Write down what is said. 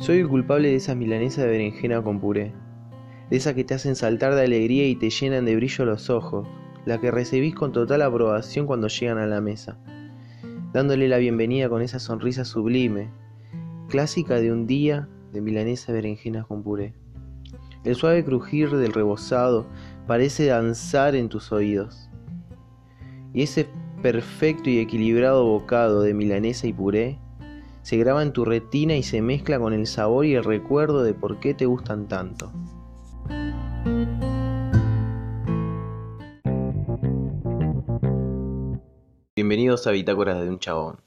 Soy el culpable de esas milanesas de berenjena con puré, de esas que te hacen saltar de alegría y te llenan de brillo los ojos, la que recibís con total aprobación cuando llegan a la mesa, dándole la bienvenida con esa sonrisa sublime, clásica de un día de milanesa de berenjenas con puré. El suave crujir del rebozado parece danzar en tus oídos. Y ese perfecto y equilibrado bocado de milanesa y puré se graba en tu retina y se mezcla con el sabor y el recuerdo de por qué te gustan tanto. Bienvenidos a Bitácoras de un Chabón.